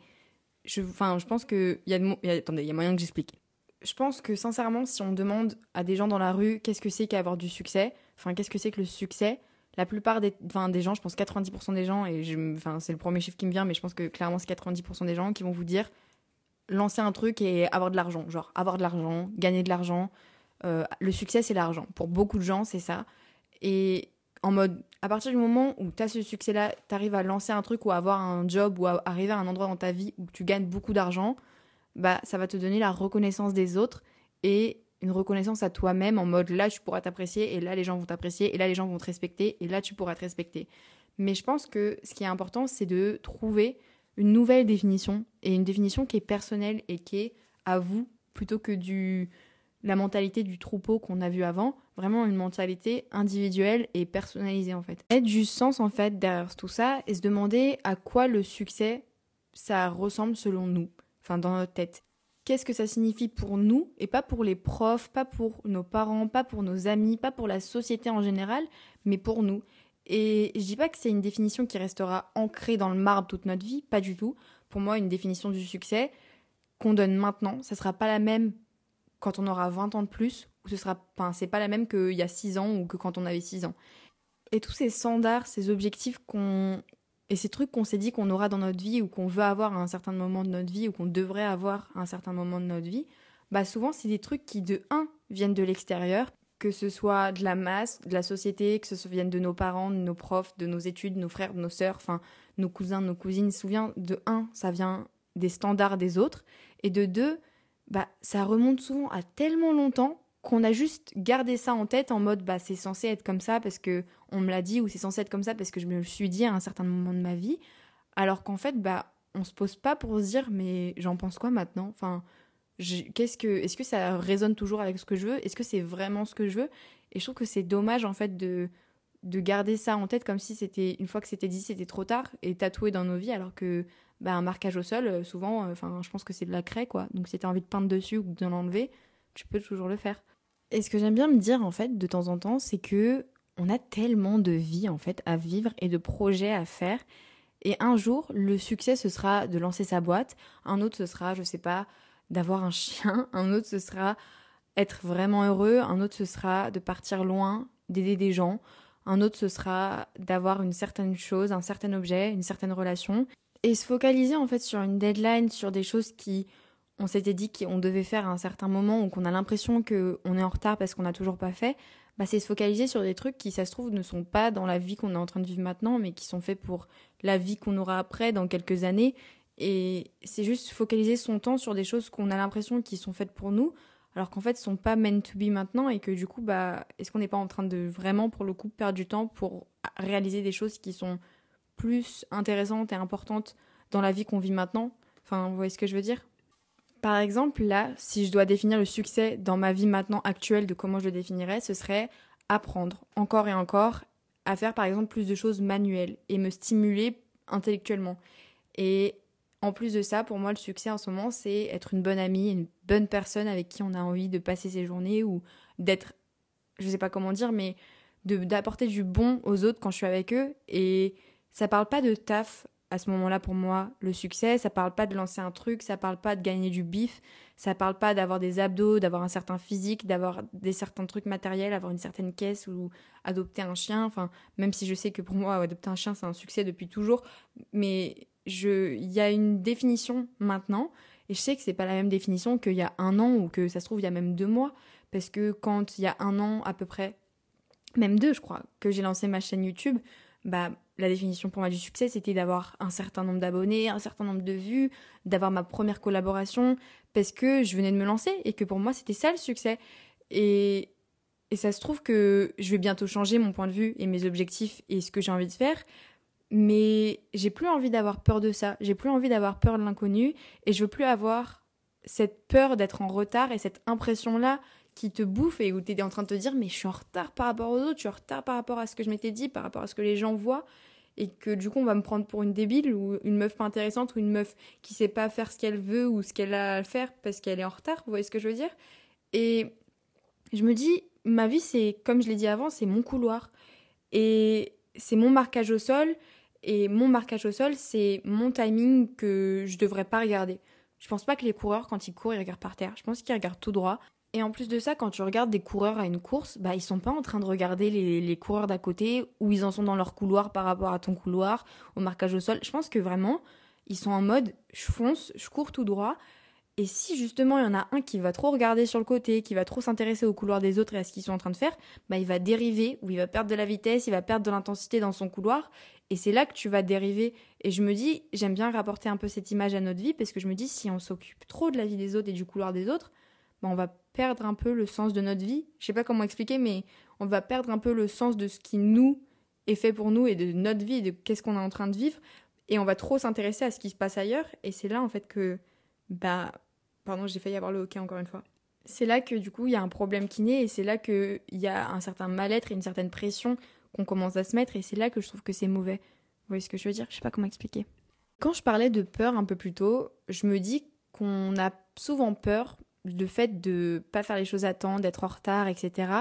je, je pense que il y il y a moyen que j'explique. Je pense que sincèrement, si on demande à des gens dans la rue qu'est-ce que c'est qu'avoir du succès, enfin qu'est-ce que c'est que le succès, la plupart des, enfin, des gens, je pense 90% des gens, et enfin, c'est le premier chiffre qui me vient, mais je pense que clairement c'est 90% des gens qui vont vous dire lancer un truc et avoir de l'argent, genre avoir de l'argent, gagner de l'argent, euh, le succès, c'est l'argent. Pour beaucoup de gens, c'est ça. Et en mode, à partir du moment où tu as ce succès-là, tu arrives à lancer un truc ou à avoir un job ou à arriver à un endroit dans ta vie où tu gagnes beaucoup d'argent, bah ça va te donner la reconnaissance des autres et une reconnaissance à toi-même en mode là tu pourras t'apprécier et là les gens vont t'apprécier et là les gens vont te respecter et là tu pourras te respecter. Mais je pense que ce qui est important c'est de trouver une nouvelle définition et une définition qui est personnelle et qui est à vous plutôt que du la mentalité du troupeau qu'on a vu avant, vraiment une mentalité individuelle et personnalisée en fait. Être du sens en fait derrière tout ça et se demander à quoi le succès ça ressemble selon nous, enfin dans notre tête. Qu'est-ce que ça signifie pour nous et pas pour les profs, pas pour nos parents, pas pour nos amis, pas pour la société en général, mais pour nous. Et je dis pas que c'est une définition qui restera ancrée dans le marbre toute notre vie, pas du tout. Pour moi, une définition du succès qu'on donne maintenant, ça sera pas la même quand on aura 20 ans de plus, ou ce sera, enfin, c'est pas la même qu'il y a 6 ans ou que quand on avait 6 ans. Et tous ces standards, ces objectifs qu'on, et ces trucs qu'on s'est dit qu'on aura dans notre vie ou qu'on veut avoir à un certain moment de notre vie ou qu'on devrait avoir à un certain moment de notre vie, bah souvent c'est des trucs qui de un viennent de l'extérieur, que ce soit de la masse, de la société, que ce vienne de nos parents, de nos profs, de nos études, de nos frères, nos sœurs, enfin nos cousins, nos cousines. Souvent de un, ça vient des standards des autres, et de deux, bah ça remonte souvent à tellement longtemps qu'on a juste gardé ça en tête en mode bah c'est censé être comme ça parce que on me l'a dit ou c'est censé être comme ça parce que je me le suis dit à un certain moment de ma vie. Alors qu'en fait bah on se pose pas pour se dire mais j'en pense quoi maintenant? Enfin qu'est-ce que est-ce que ça résonne toujours avec ce que je veux? Est-ce que c'est vraiment ce que je veux? Et je trouve que c'est dommage en fait de de garder ça en tête comme si c'était une fois que c'était dit c'était trop tard et tatoué dans nos vies alors que bah, un marquage au sol euh, souvent euh, enfin je pense que c'est de la craie quoi. Donc si tu as envie de peindre dessus ou de l'enlever tu peux toujours le faire et ce que j'aime bien me dire en fait de temps en temps c'est que on a tellement de vie en fait à vivre et de projets à faire. Et un jour le succès ce sera de lancer sa boîte. Un autre ce sera je sais pas d'avoir un chien. Un autre ce sera être vraiment heureux. Un autre ce sera de partir loin d'aider des gens. Un autre, ce sera d'avoir une certaine chose, un certain objet, une certaine relation. Et se focaliser en fait sur une deadline, sur des choses qui on s'était dit qu'on devait faire à un certain moment ou qu'on a l'impression qu'on est en retard parce qu'on n'a toujours pas fait, bah c'est se focaliser sur des trucs qui, ça se trouve, ne sont pas dans la vie qu'on est en train de vivre maintenant, mais qui sont faits pour la vie qu'on aura après, dans quelques années. Et c'est juste focaliser son temps sur des choses qu'on a l'impression qui sont faites pour nous, alors qu'en fait, sont pas meant to be maintenant et que du coup, bah, est-ce qu'on n'est pas en train de vraiment, pour le coup, perdre du temps pour réaliser des choses qui sont plus intéressantes et importantes dans la vie qu'on vit maintenant? Enfin, vous voyez ce que je veux dire? Par exemple, là, si je dois définir le succès dans ma vie maintenant actuelle de comment je le définirais, ce serait apprendre encore et encore à faire par exemple plus de choses manuelles et me stimuler intellectuellement. Et en plus de ça, pour moi, le succès en ce moment, c'est être une bonne amie, une bonne personne avec qui on a envie de passer ses journées ou d'être, je sais pas comment dire, mais d'apporter du bon aux autres quand je suis avec eux. Et ça parle pas de taf à ce moment-là pour moi, le succès. Ça parle pas de lancer un truc, ça parle pas de gagner du bif, ça parle pas d'avoir des abdos, d'avoir un certain physique, d'avoir des certains trucs matériels, avoir une certaine caisse ou adopter un chien. Enfin, même si je sais que pour moi, adopter un chien, c'est un succès depuis toujours. Mais je, il y a une définition maintenant, et je sais que c'est pas la même définition qu'il y a un an ou que ça se trouve il y a même deux mois, parce que quand il y a un an à peu près, même deux je crois, que j'ai lancé ma chaîne YouTube, bah la définition pour moi du succès c'était d'avoir un certain nombre d'abonnés, un certain nombre de vues, d'avoir ma première collaboration, parce que je venais de me lancer et que pour moi c'était ça le succès. Et, et ça se trouve que je vais bientôt changer mon point de vue et mes objectifs et ce que j'ai envie de faire, Mais j'ai plus envie d'avoir peur de ça. J'ai plus envie d'avoir peur de l'inconnu. Et je veux plus avoir cette peur d'être en retard et cette impression-là qui te bouffe et où tu es en train de te dire mais je suis en retard par rapport aux autres, je suis en retard par rapport à ce que je m'étais dit, par rapport à ce que les gens voient et que du coup on va me prendre pour une débile ou une meuf pas intéressante ou une meuf qui sait pas faire ce qu'elle veut ou ce qu'elle a à faire parce qu'elle est en retard, vous voyez ce que je veux dire? Et je me dis ma vie c'est comme je l'ai dit avant, c'est mon couloir. Et c'est mon marquage au sol et mon marquage au sol c'est mon timing que je devrais pas regarder. Je pense pas que les coureurs quand ils courent ils regardent par terre, je pense qu'ils regardent tout droit et en plus de ça, quand tu regardes des coureurs à une course, bah ils sont pas en train de regarder les, coureurs d'à côté où ils en sont dans leur couloir par rapport à ton couloir, au marquage au sol. Je pense que vraiment, ils sont en mode je fonce, je cours tout droit. Et si justement il y en a un qui va trop regarder sur le côté, qui va trop s'intéresser au couloir des autres et à ce qu'ils sont en train de faire, bah il va dériver ou il va perdre de la vitesse, il va perdre de l'intensité dans son couloir. Et c'est là que tu vas dériver. Et je me dis, j'aime bien rapporter un peu cette image à notre vie parce que je me dis, si on s'occupe trop de la vie des autres et du couloir des autres, bah on va perdre un peu le sens de notre vie. Je sais pas comment expliquer, mais on va perdre un peu le sens de ce qui nous est fait pour nous et de notre vie, de qu'est-ce qu'on est en train de vivre. Et on va trop s'intéresser à ce qui se passe ailleurs. Et c'est là, en fait, que. Bah. Pardon, j'ai failli avoir le hockey encore une fois. C'est là que, du coup, il y a un problème qui naît et c'est là qu'il y a un certain mal-être et une certaine pression qu'on commence à se mettre. Et c'est là que je trouve que c'est mauvais. Vous voyez ce que je veux dire? Je sais pas comment expliquer. Quand je parlais de peur un peu plus tôt, je me dis qu'on a souvent peur le fait de pas faire les choses à temps, d'être en retard, etc.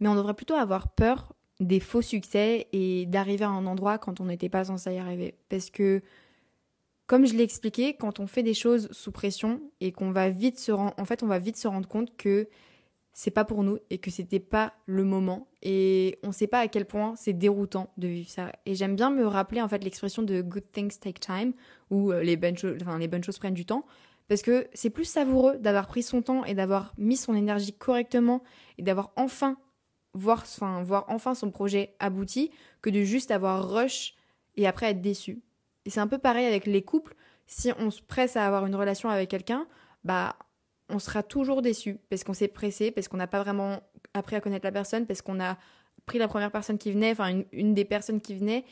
Mais on devrait plutôt avoir peur des faux succès et d'arriver à un endroit quand on n'était pas censé y arriver. Parce que, comme je l'ai expliqué, quand on fait des choses sous pression et qu'on va vite se rendre, en fait, on va vite se rendre compte que c'est pas pour nous et que c'était pas le moment et on sait pas à quel point c'est déroutant de vivre ça. Et j'aime bien me rappeler en fait l'expression de good things take time ou euh, les bonnes enfin, les bonnes choses prennent du temps parce que c'est plus savoureux d'avoir pris son temps et d'avoir mis son énergie correctement et d'avoir enfin voir, enfin, voir enfin son projet abouti que de juste avoir rush et après être déçu. Et c'est un peu pareil avec les couples. Si on se presse à avoir une relation avec quelqu'un, bah on sera toujours déçu parce qu'on s'est pressé, parce qu'on n'a pas vraiment appris à connaître la personne, parce qu'on a pris la première personne qui venait, enfin une, une des personnes qui venait,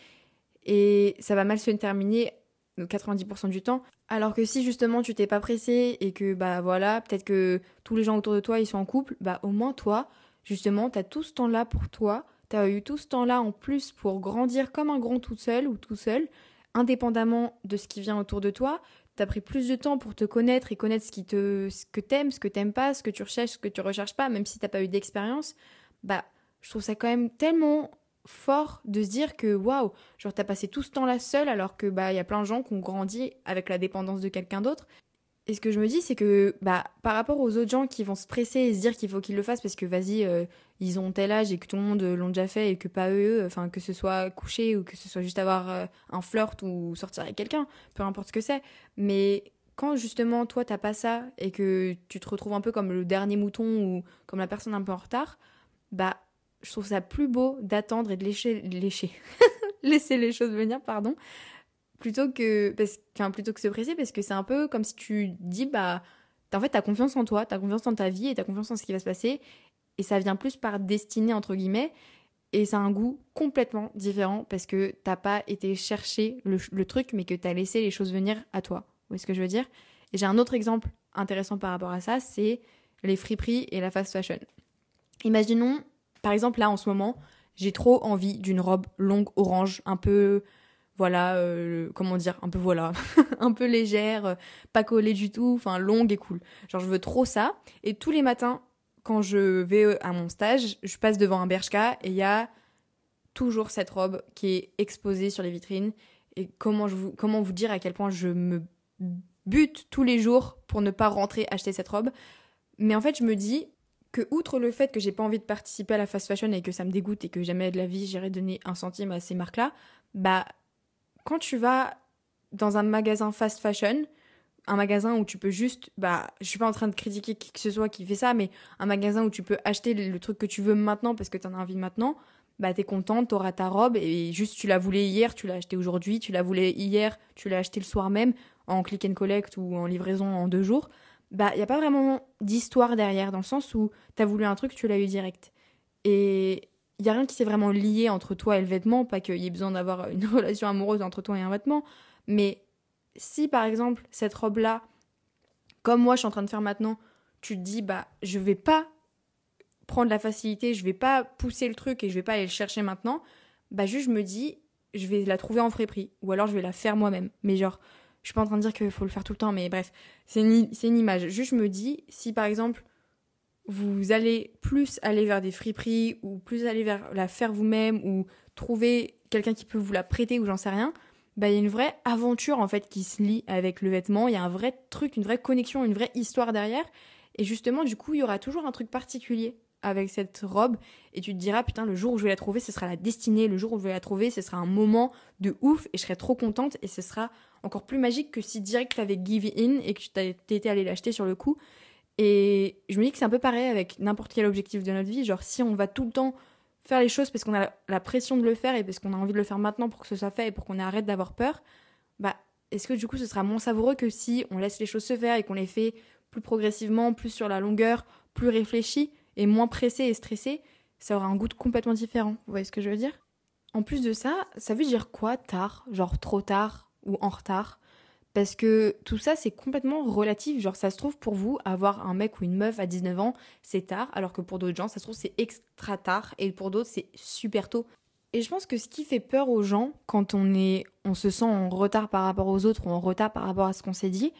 et ça va mal se terminer 90% du temps. Alors que si justement tu t'es pas pressé et que bah voilà, peut-être que tous les gens autour de toi ils sont en couple, bah au moins toi, justement, t'as tout ce temps-là pour toi, t'as eu tout ce temps-là en plus pour grandir comme un grand tout seul ou tout seul, indépendamment de ce qui vient autour de toi. T'as pris plus de temps pour te connaître et connaître ce qui te, ce que t'aimes, ce que t'aimes pas, ce que tu recherches, ce que tu recherches pas, même si t'as pas eu d'expérience. Bah, je trouve ça quand même tellement fort de se dire que waouh, genre t'as passé tout ce temps-là seul alors que bah il y a plein de gens qui ont grandi avec la dépendance de quelqu'un d'autre. Et ce que je me dis c'est que bah par rapport aux autres gens qui vont se presser et se dire qu'il faut qu'ils le fassent parce que vas-y euh, ils ont tel âge et que tout le monde l'ont déjà fait et que pas eux, enfin que ce soit coucher ou que ce soit juste avoir euh, un flirt ou sortir avec quelqu'un, peu importe ce que c'est. Mais quand justement toi t'as pas ça et que tu te retrouves un peu comme le dernier mouton ou comme la personne un peu en retard, bah je trouve ça plus beau d'attendre et de lécher, lécher, laisser les choses venir, pardon, plutôt que, parce, plutôt que se presser, parce que c'est un peu comme si tu dis, bah, en fait, t'as confiance en toi, t'as confiance en ta vie et t'as confiance en ce qui va se passer, et ça vient plus par destinée, entre guillemets, et ça a un goût complètement différent parce que t'as pas été chercher le, truc, mais que t'as laissé les choses venir à toi. Vous voyez ce que je veux dire? Et j'ai un autre exemple intéressant par rapport à ça, c'est les friperies et la fast fashion. Imaginons par exemple, là, en ce moment, j'ai trop envie d'une robe longue orange, un peu, voilà, euh, comment dire, un peu voilà, un peu légère, pas collée du tout, enfin longue et cool. Genre, je veux trop ça. Et tous les matins, quand je vais euh, à mon stage, je passe devant un Bershka et il y a toujours cette robe qui est exposée sur les vitrines. Et comment, comment vous dire à quel point je me bute tous les jours pour ne pas rentrer acheter cette robe? Mais en fait, je me dis, que outre le fait que j'ai pas envie de participer à la fast fashion et que ça me dégoûte et que jamais de la vie j'irai donner un centime à ces marques-là, bah quand tu vas dans un magasin fast fashion, un magasin où tu peux juste, bah, je suis pas en train de critiquer qui que ce soit qui fait ça, mais un magasin où tu peux acheter le, truc que tu veux maintenant parce que tu en as envie maintenant, bah t'es contente, t'auras ta robe et juste tu la voulais hier, tu l'as acheté aujourd'hui, tu la voulais hier, tu l'as acheté le soir même en click and collect ou en livraison en deux jours bah, il n'y a pas vraiment d'histoire derrière, dans le sens où tu as voulu un truc, tu l'as eu direct. Et il y a rien qui s'est vraiment lié entre toi et le vêtement, pas qu'il y ait besoin d'avoir une relation amoureuse entre toi et un vêtement, mais si par exemple cette robe là comme moi je suis en train de faire maintenant, tu te dis bah je vais pas prendre la facilité, je vais pas pousser le truc et je vais pas aller le chercher maintenant, bah juste je me dis je vais la trouver en frais prix ou alors je vais la faire moi-même. Mais genre je suis pas en train de dire qu'il faut le faire tout le temps, mais bref, c'est une, image. Juste je me dis si par exemple vous allez plus aller vers des friperies ou plus aller vers la faire vous-même ou trouver quelqu'un qui peut vous la prêter ou j'en sais rien, bah il y a une vraie aventure en fait qui se lie avec le vêtement, il y a un vrai truc, une vraie connexion, une vraie histoire derrière. Et justement du coup, il y aura toujours un truc particulier avec cette robe. Et tu te diras putain le jour où je vais la trouver ce sera la destinée. Le jour où je vais la trouver ce sera un moment de ouf et je serai trop contente et ce sera encore plus magique que si direct tu avais give in et que tu t'étais allé l'acheter sur le coup. Et je me dis que c'est un peu pareil avec n'importe quel objectif de notre vie. Genre, si on va tout le temps faire les choses parce qu'on a la pression de le faire et parce qu'on a envie de le faire maintenant pour que ce soit fait et pour qu'on arrête d'avoir peur, bah, est-ce que du coup ce sera moins savoureux que si on laisse les choses se faire et qu'on les fait plus progressivement, plus sur la longueur, plus réfléchi et moins pressé et stressé Ça aura un goût complètement différent. Vous voyez ce que je veux dire? En plus de ça, ça veut dire quoi tard? Genre trop tard? Ou en retard parce que tout ça, c'est complètement relatif. Genre, ça se trouve pour vous, avoir un mec ou une meuf à 19 ans, c'est tard, alors que pour d'autres gens, ça se trouve, c'est extra tard, et pour d'autres, c'est super tôt. Et je pense que ce qui fait peur aux gens, quand on, est, on se sent en retard par rapport aux autres ou en retard par rapport à ce qu'on s'est dit,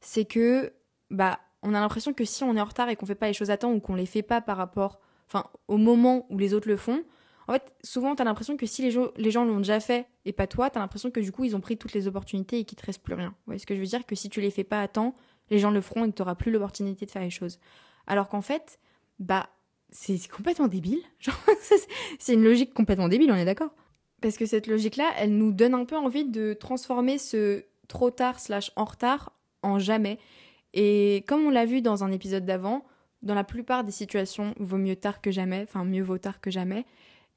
c'est que, bah, on a l'impression que si on est en retard et qu'on fait pas les choses à temps ou qu'on les fait pas par rapport, enfin, au moment où les autres le font, en fait, souvent, tu as l'impression que si les, les gens l'ont déjà fait et pas toi, tu as l'impression que du coup, ils ont pris toutes les opportunités et qu'il te reste plus rien. Voyez ce que je veux dire? Que si tu les fais pas à temps, les gens le feront et que tu n'auras plus l'opportunité de faire les choses. Alors qu'en fait, bah, c'est complètement débile. c'est une logique complètement débile, on est d'accord Parce que cette logique-là, elle nous donne un peu envie de transformer ce trop tard slash en retard en jamais. Et comme on l'a vu dans un épisode d'avant, dans la plupart des situations, vaut mieux tard que jamais, enfin mieux vaut tard que jamais.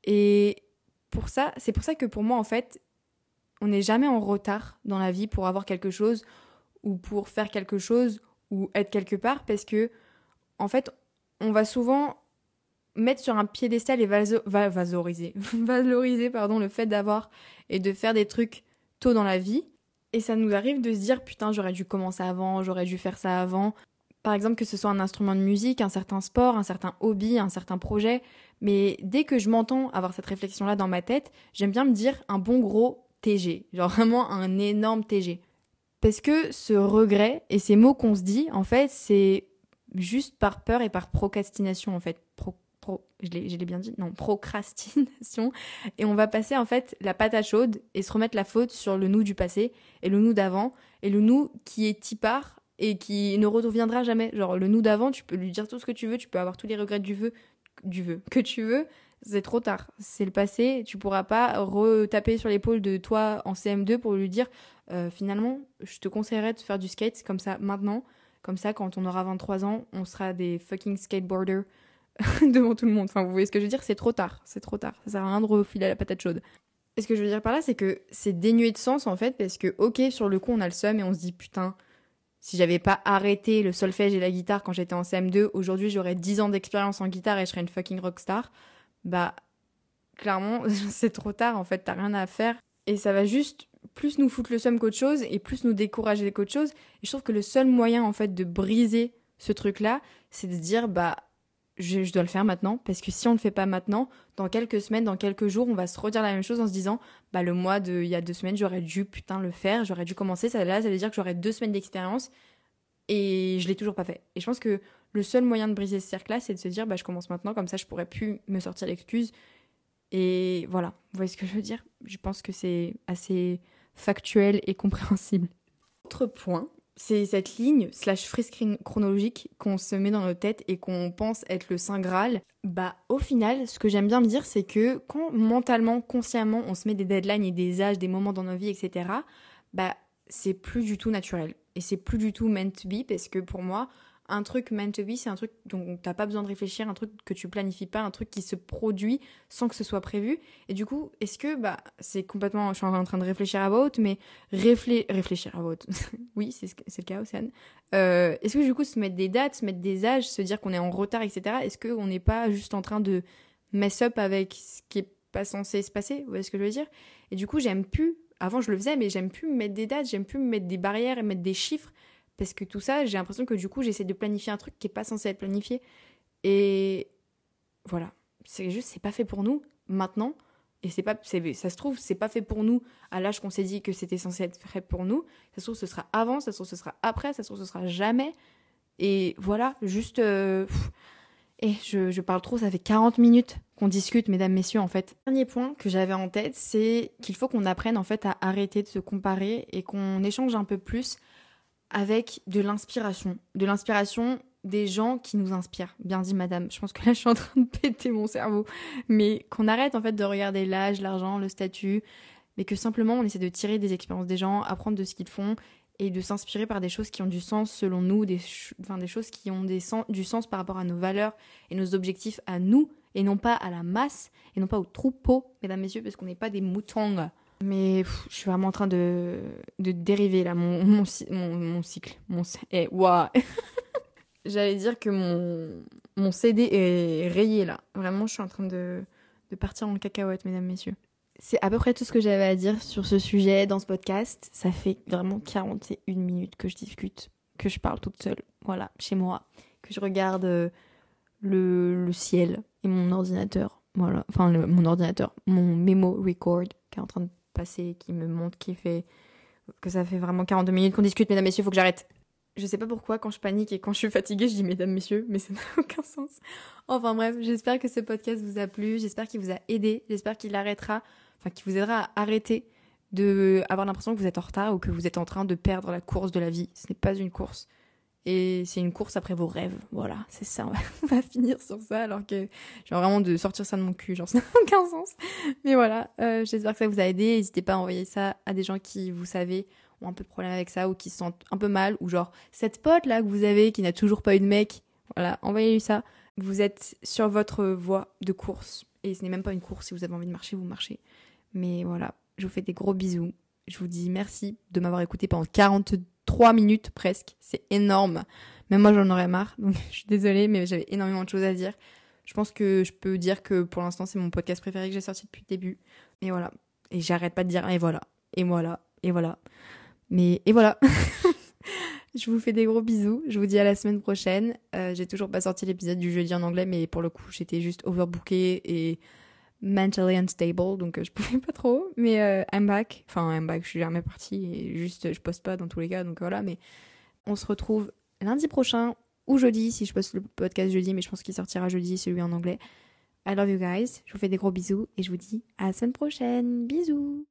Et pour ça, c'est pour ça que pour moi, en fait, on n'est jamais en retard dans la vie pour avoir quelque chose ou pour faire quelque chose ou être quelque part parce que, en fait, on va souvent mettre sur un piédestal et valoriser, valoriser pardon, le fait d'avoir et de faire des trucs tôt dans la vie. Et ça nous arrive de se dire putain, j'aurais dû commencer avant, j'aurais dû faire ça avant. Par exemple, que ce soit un instrument de musique, un certain sport, un certain hobby, un certain projet. Mais dès que je m'entends avoir cette réflexion-là dans ma tête, j'aime bien me dire un bon gros TG. Genre vraiment un énorme TG. Parce que ce regret et ces mots qu'on se dit, en fait, c'est juste par peur et par procrastination, en fait. Pro, pro, je l'ai bien dit? Non, procrastination. Et on va passer, en fait, la patate chaude et se remettre la faute sur le nous du passé et le nous d'avant. Et le nous qui est tipard et qui ne reviendra jamais. Genre, le nous d'avant, tu peux lui dire tout ce que tu veux, tu peux avoir tous les regrets du vœu, du vœu que tu veux, c'est trop tard. C'est le passé, tu pourras pas retaper sur l'épaule de toi en CM2 pour lui dire euh, finalement, je te conseillerais de faire du skate comme ça maintenant. Comme ça, quand on aura 23 ans, on sera des fucking skateboarders devant tout le monde. Enfin, vous voyez ce que je veux dire? C'est trop tard. C'est trop tard. Ça sert à rien de refiler la patate chaude. Et ce que je veux dire par là, c'est que c'est dénué de sens en fait, parce que, ok, sur le coup, on a le seum et on se dit putain, si j'avais pas arrêté le solfège et la guitare quand j'étais en CM2, aujourd'hui j'aurais 10 ans d'expérience en guitare et je serais une fucking rockstar. Bah, clairement, c'est trop tard en fait, t'as rien à faire. Et ça va juste plus nous foutre le seum qu'autre chose et plus nous décourager qu'autre chose. Et je trouve que le seul moyen en fait de briser ce truc-là, c'est de dire bah je, dois le faire maintenant parce que si on le fait pas maintenant, dans quelques semaines, dans quelques jours, on va se redire la même chose en se disant bah le mois de il y a deux semaines j'aurais dû putain le faire, j'aurais dû commencer. Ça là, ça veut dire que j'aurais deux semaines d'expérience et je l'ai toujours pas fait. Et je pense que le seul moyen de briser ce cercle-là, c'est de se dire bah je commence maintenant comme ça je pourrais plus me sortir l'excuse. Et voilà, vous voyez ce que je veux dire? Je pense que c'est assez factuel et compréhensible. Autre point, c'est cette ligne slash frise chronologique qu'on se met dans nos têtes et qu'on pense être le saint graal. Bah au final, ce que j'aime bien me dire, c'est que quand mentalement, consciemment, on se met des deadlines et des âges, des moments dans nos vies, etc. Bah c'est plus du tout naturel et c'est plus du tout meant to be parce que pour moi, un truc meant to be, c'est un truc dont t'as pas besoin de réfléchir, un truc que tu planifies pas, un truc qui se produit sans que ce soit prévu. Et du coup, est-ce que, bah, c'est complètement, je suis en train de réfléchir à vote, mais réfléchir à vote. oui, c'est le cas, Océane. Euh, est-ce que du coup, se mettre des dates, se mettre des âges, se dire qu'on est en retard, etc., est-ce qu'on n'est pas juste en train de mess up avec ce qui est pas censé se passer, vous voyez ce que je veux dire? Et du coup, j'aime plus, avant je le faisais, mais j'aime plus me mettre des dates, j'aime plus me mettre des barrières et mettre des chiffres, parce que tout ça, j'ai l'impression que du coup, j'essaie de planifier un truc qui est pas censé être planifié. Et voilà, c'est juste, c'est pas fait pour nous maintenant. Et c'est pas, ça se trouve, c'est pas fait pour nous à l'âge qu'on s'est dit que c'était censé être fait pour nous. Ça se trouve, ce sera avant, ça se trouve, ce sera après, ça se trouve, ce sera jamais. Et voilà, juste. Euh, et je, je, parle trop, ça fait 40 minutes qu'on discute, mesdames, messieurs, en fait. Dernier point que j'avais en tête, c'est qu'il faut qu'on apprenne, en fait, à arrêter de se comparer et qu'on échange un peu plus avec de l'inspiration. De l'inspiration des gens qui nous inspirent. Bien dit, madame. Je pense que là, je suis en train de péter mon cerveau. Mais qu'on arrête, en fait, de regarder l'âge, l'argent, le statut, mais que simplement, on essaie de tirer des expériences des gens, apprendre de ce qu'ils font et de s'inspirer par des choses qui ont du sens selon nous, des, enfin, des choses qui ont du sens par rapport à nos valeurs et nos objectifs à nous, et non pas à la masse, et non pas au troupeau, mesdames, messieurs, parce qu'on n'est pas des moutons. Mais je suis vraiment en train de, de dériver là, mon, mon, mon, cycle. Mon, eh, J'allais dire que mon, mon CD est rayé là. Vraiment, je suis en train de, de partir en cacahuète, mesdames, messieurs. C'est à peu près tout ce que j'avais à dire sur ce sujet dans ce podcast. Ça fait vraiment 41 minutes que je discute, que je parle toute seule, voilà, chez moi, que je regarde euh, le, le ciel et mon ordinateur, voilà, enfin mon ordinateur, mon memo record qui est en train de passer, qui me montre, qui fait que ça fait vraiment 42 minutes qu'on discute, mesdames, messieurs, faut que j'arrête. Je sais pas pourquoi, quand je panique et quand je suis fatiguée, je dis mesdames, messieurs, mais ça n'a aucun sens. Enfin bref, j'espère que ce podcast vous a plu, j'espère qu'il vous a aidé, j'espère qu'il arrêtera, enfin qu'il vous aidera à arrêter de avoir l'impression que vous êtes en retard ou que vous êtes en train de perdre la course de la vie. Ce n'est pas une course. Et c'est une course après vos rêves. Voilà, c'est ça. On va, finir sur ça alors que j'ai vraiment de sortir ça de mon cul. Genre, ça n'a aucun sens. Mais voilà, euh, j'espère que ça vous a aidé. N'hésitez pas à envoyer ça à des gens qui, vous savez, ont un peu de problème avec ça ou qui se sentent un peu mal. Ou genre, cette pote là que vous avez qui n'a toujours pas eu de mec. Voilà, envoyez-lui ça. Vous êtes sur votre voie de course. Et ce n'est même pas une course. Si vous avez envie de marcher, vous marchez. Mais voilà, je vous fais des gros bisous. Je vous dis merci de m'avoir écouté pendant 42 3 minutes presque. C'est énorme. Même moi, j'en aurais marre. Donc, je suis désolée, mais j'avais énormément de choses à dire. Je pense que je peux dire que pour l'instant, c'est mon podcast préféré que j'ai sorti depuis le début. Et voilà. Et j'arrête pas de dire et voilà. Et voilà. Et voilà. Mais et voilà. je vous fais des gros bisous. Je vous dis à la semaine prochaine. Euh, j'ai toujours pas sorti l'épisode du jeudi en anglais, mais pour le coup, j'étais juste overbookée et mentally unstable, donc euh, je pouvais pas trop. Mais euh, I'm back. Enfin, I'm back, je suis jamais partie juste je poste pas dans tous les cas, donc voilà. Mais on se retrouve lundi prochain ou jeudi, si je poste le podcast jeudi, mais je pense qu'il sortira jeudi, celui en anglais. I love you guys. Je vous fais des gros bisous et je vous dis à la semaine prochaine. Bisous.